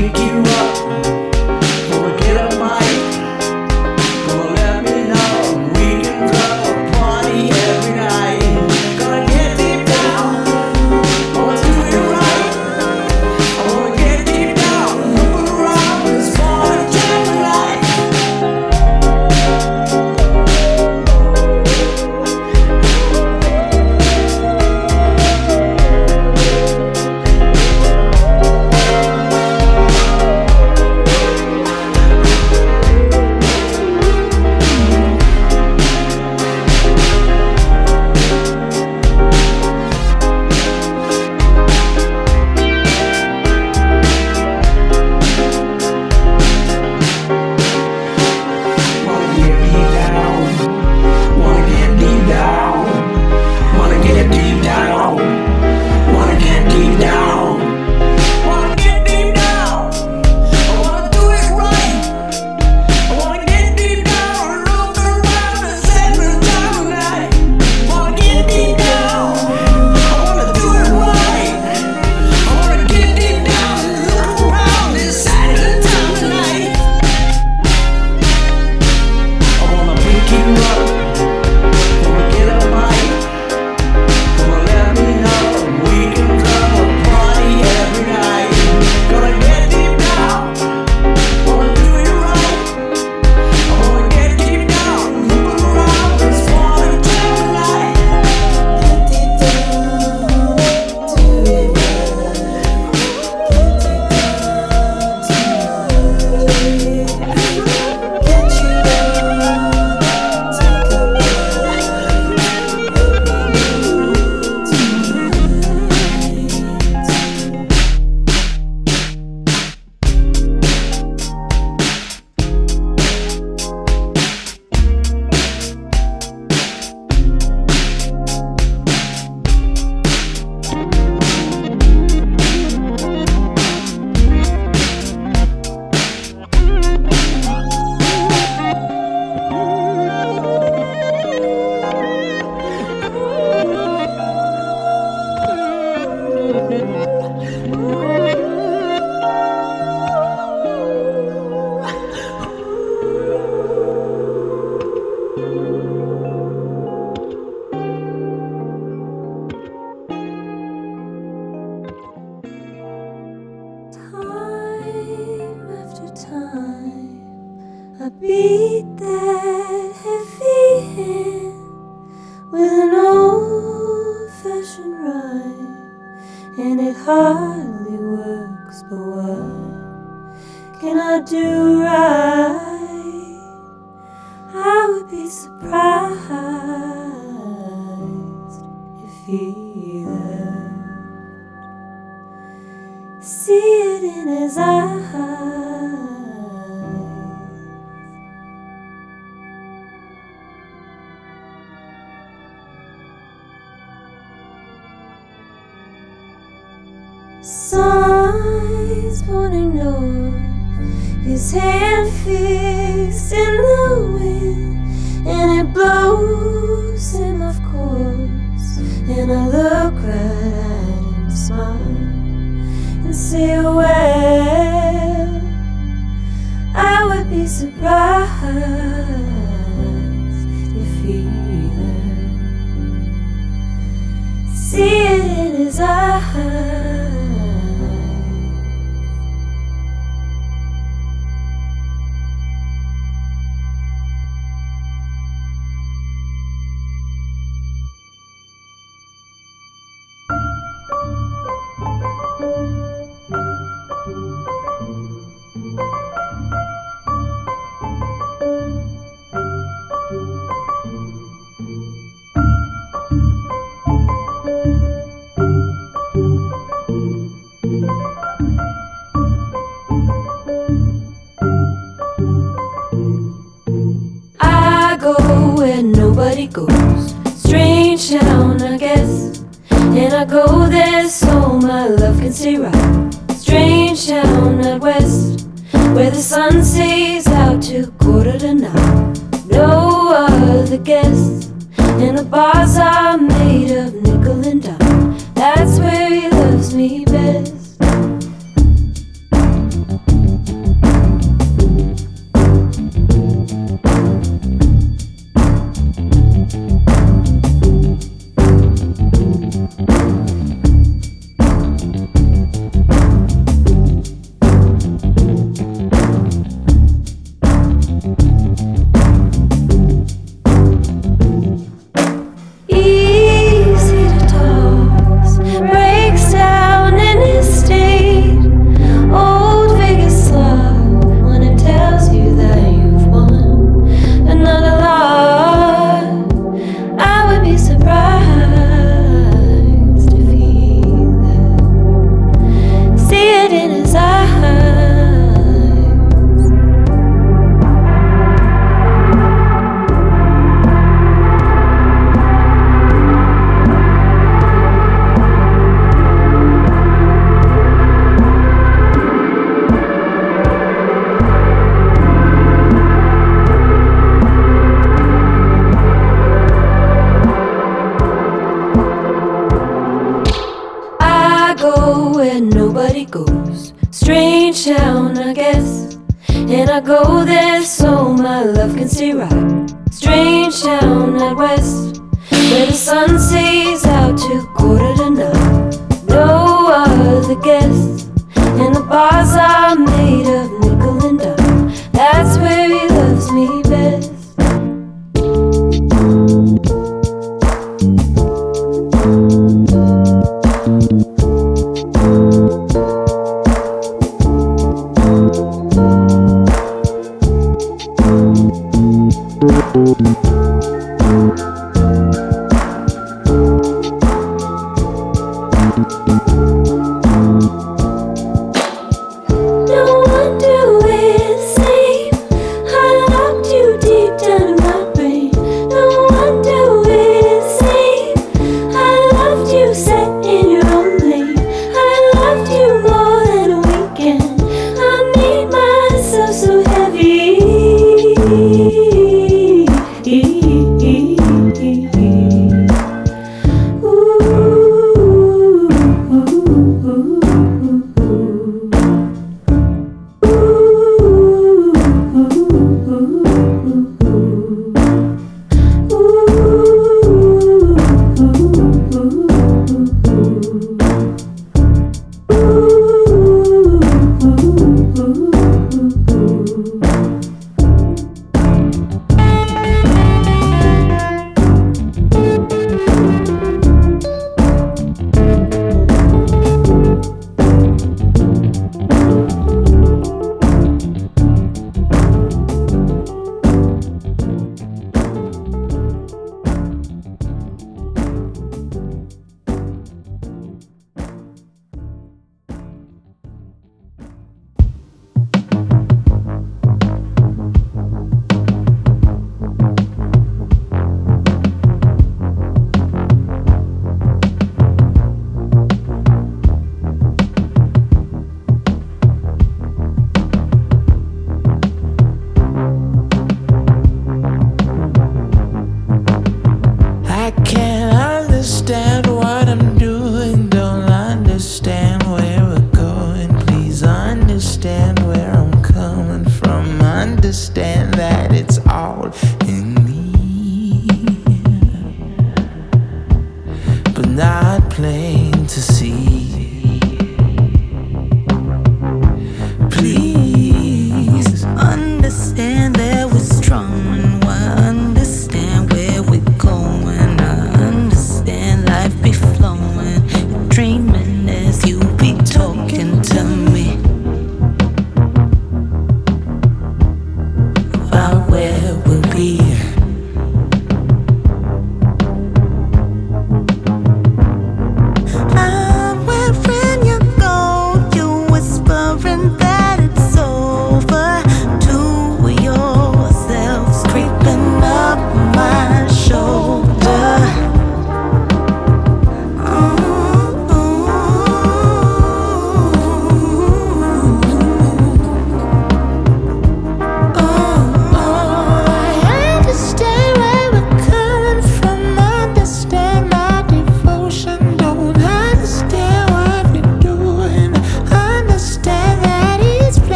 pick you up, his hand fixed in the wind, and it blows him, of course. And I look right at him, smile, and say, Well, I would be surprised if he left. See it in his eyes.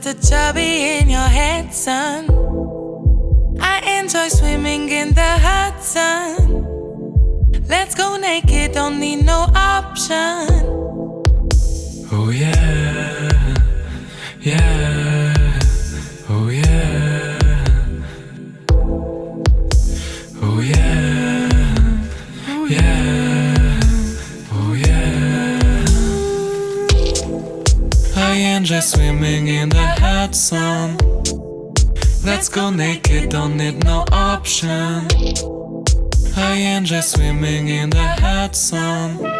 just a. enjoy swimming in the hot sun. Let's go naked, don't need no option. I enjoy swimming in the hot sun.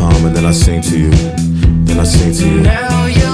palm and then I sing to you. Then I sing to you.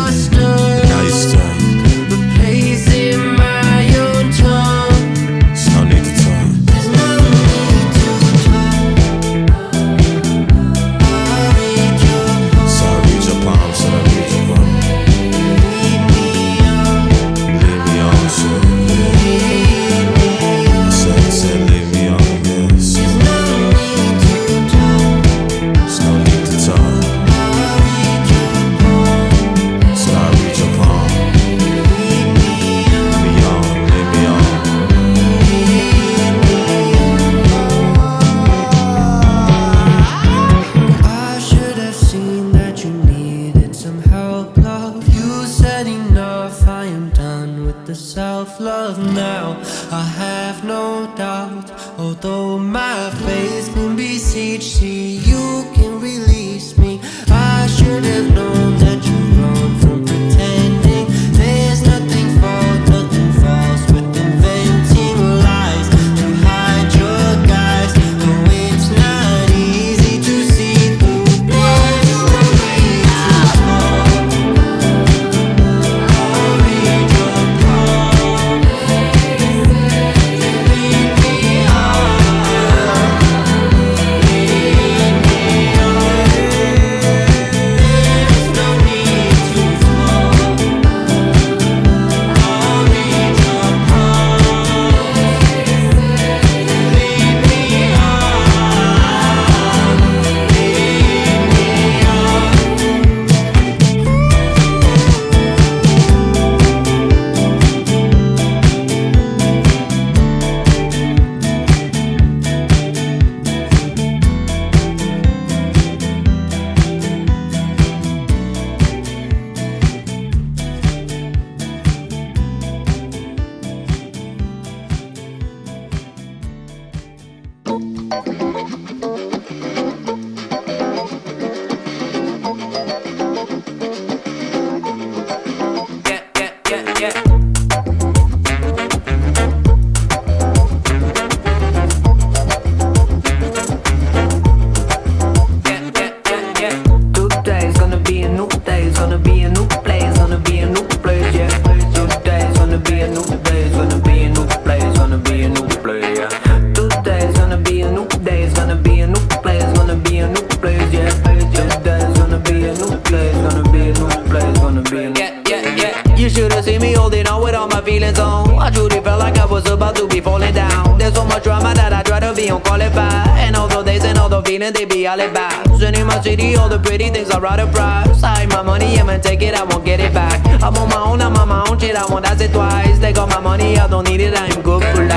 Five. And all the days and all the feeling, they be all about. in my city, all the pretty things I rather price. I my money, I'ma take it, I won't get it back. I'm on my own, I'm on my own shit, I won't ask it twice. They got my money, I don't need it, I'm good for life,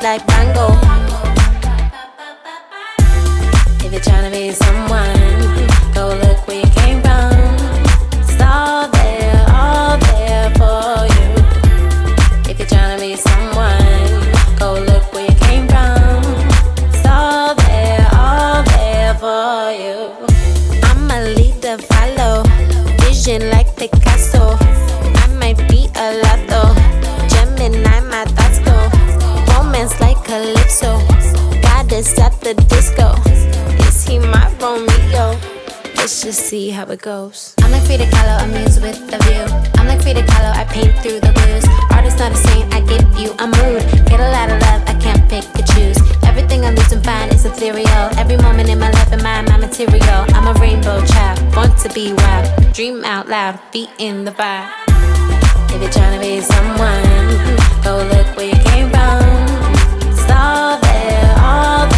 just like Bongo. If you're trying to be someone. the disco. Is he my Romeo? Let's just see how it goes. I'm like Frida Kahlo, amused with the view. I'm like Frida Kahlo, I paint through the blues. Artist not a saint, I give you a mood. Get a lot of love, I can't pick and choose. Everything I lose and find is ethereal. Every moment in my life and mind, my material. I'm a rainbow child, want to be wild. Dream out loud, feet in the fire. If you're trying to be someone, go look where you came from. It's all there, all there.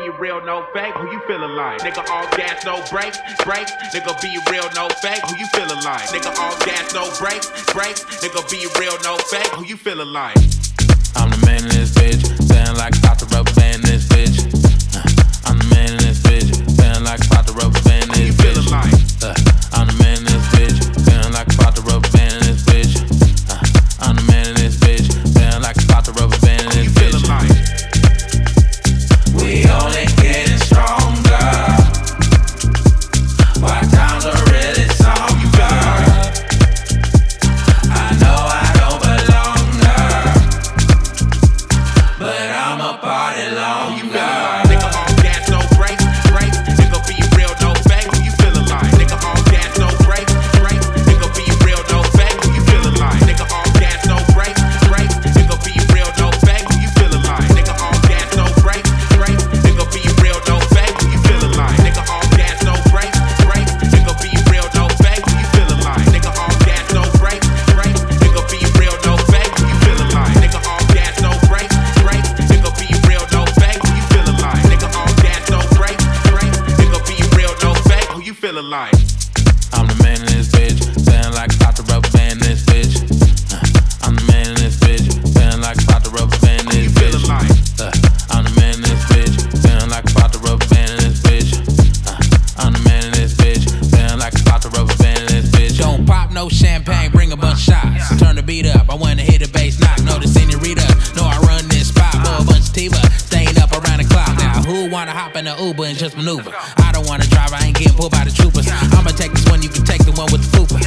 be real, no fake. Who you feeling like? Nigga, all gas, no break, break. Nigga, be real, no fake. Who you feeling like? Nigga, all gas, no break, break. Nigga, be real, no fake. Who you feeling like? I'm the man in this bitch, sound like Dr. Rubber Band. Bunch shots. Turn the beat up, I wanna hit the bass knock. No, the senorita, no, I run this spot. Boy, a bunch of Tiva, staying up around the clock. Now, who wanna hop in the Uber and just maneuver? I don't wanna drive, I ain't getting pulled by the troopers. I'ma take this one, you can take the one with the fupa.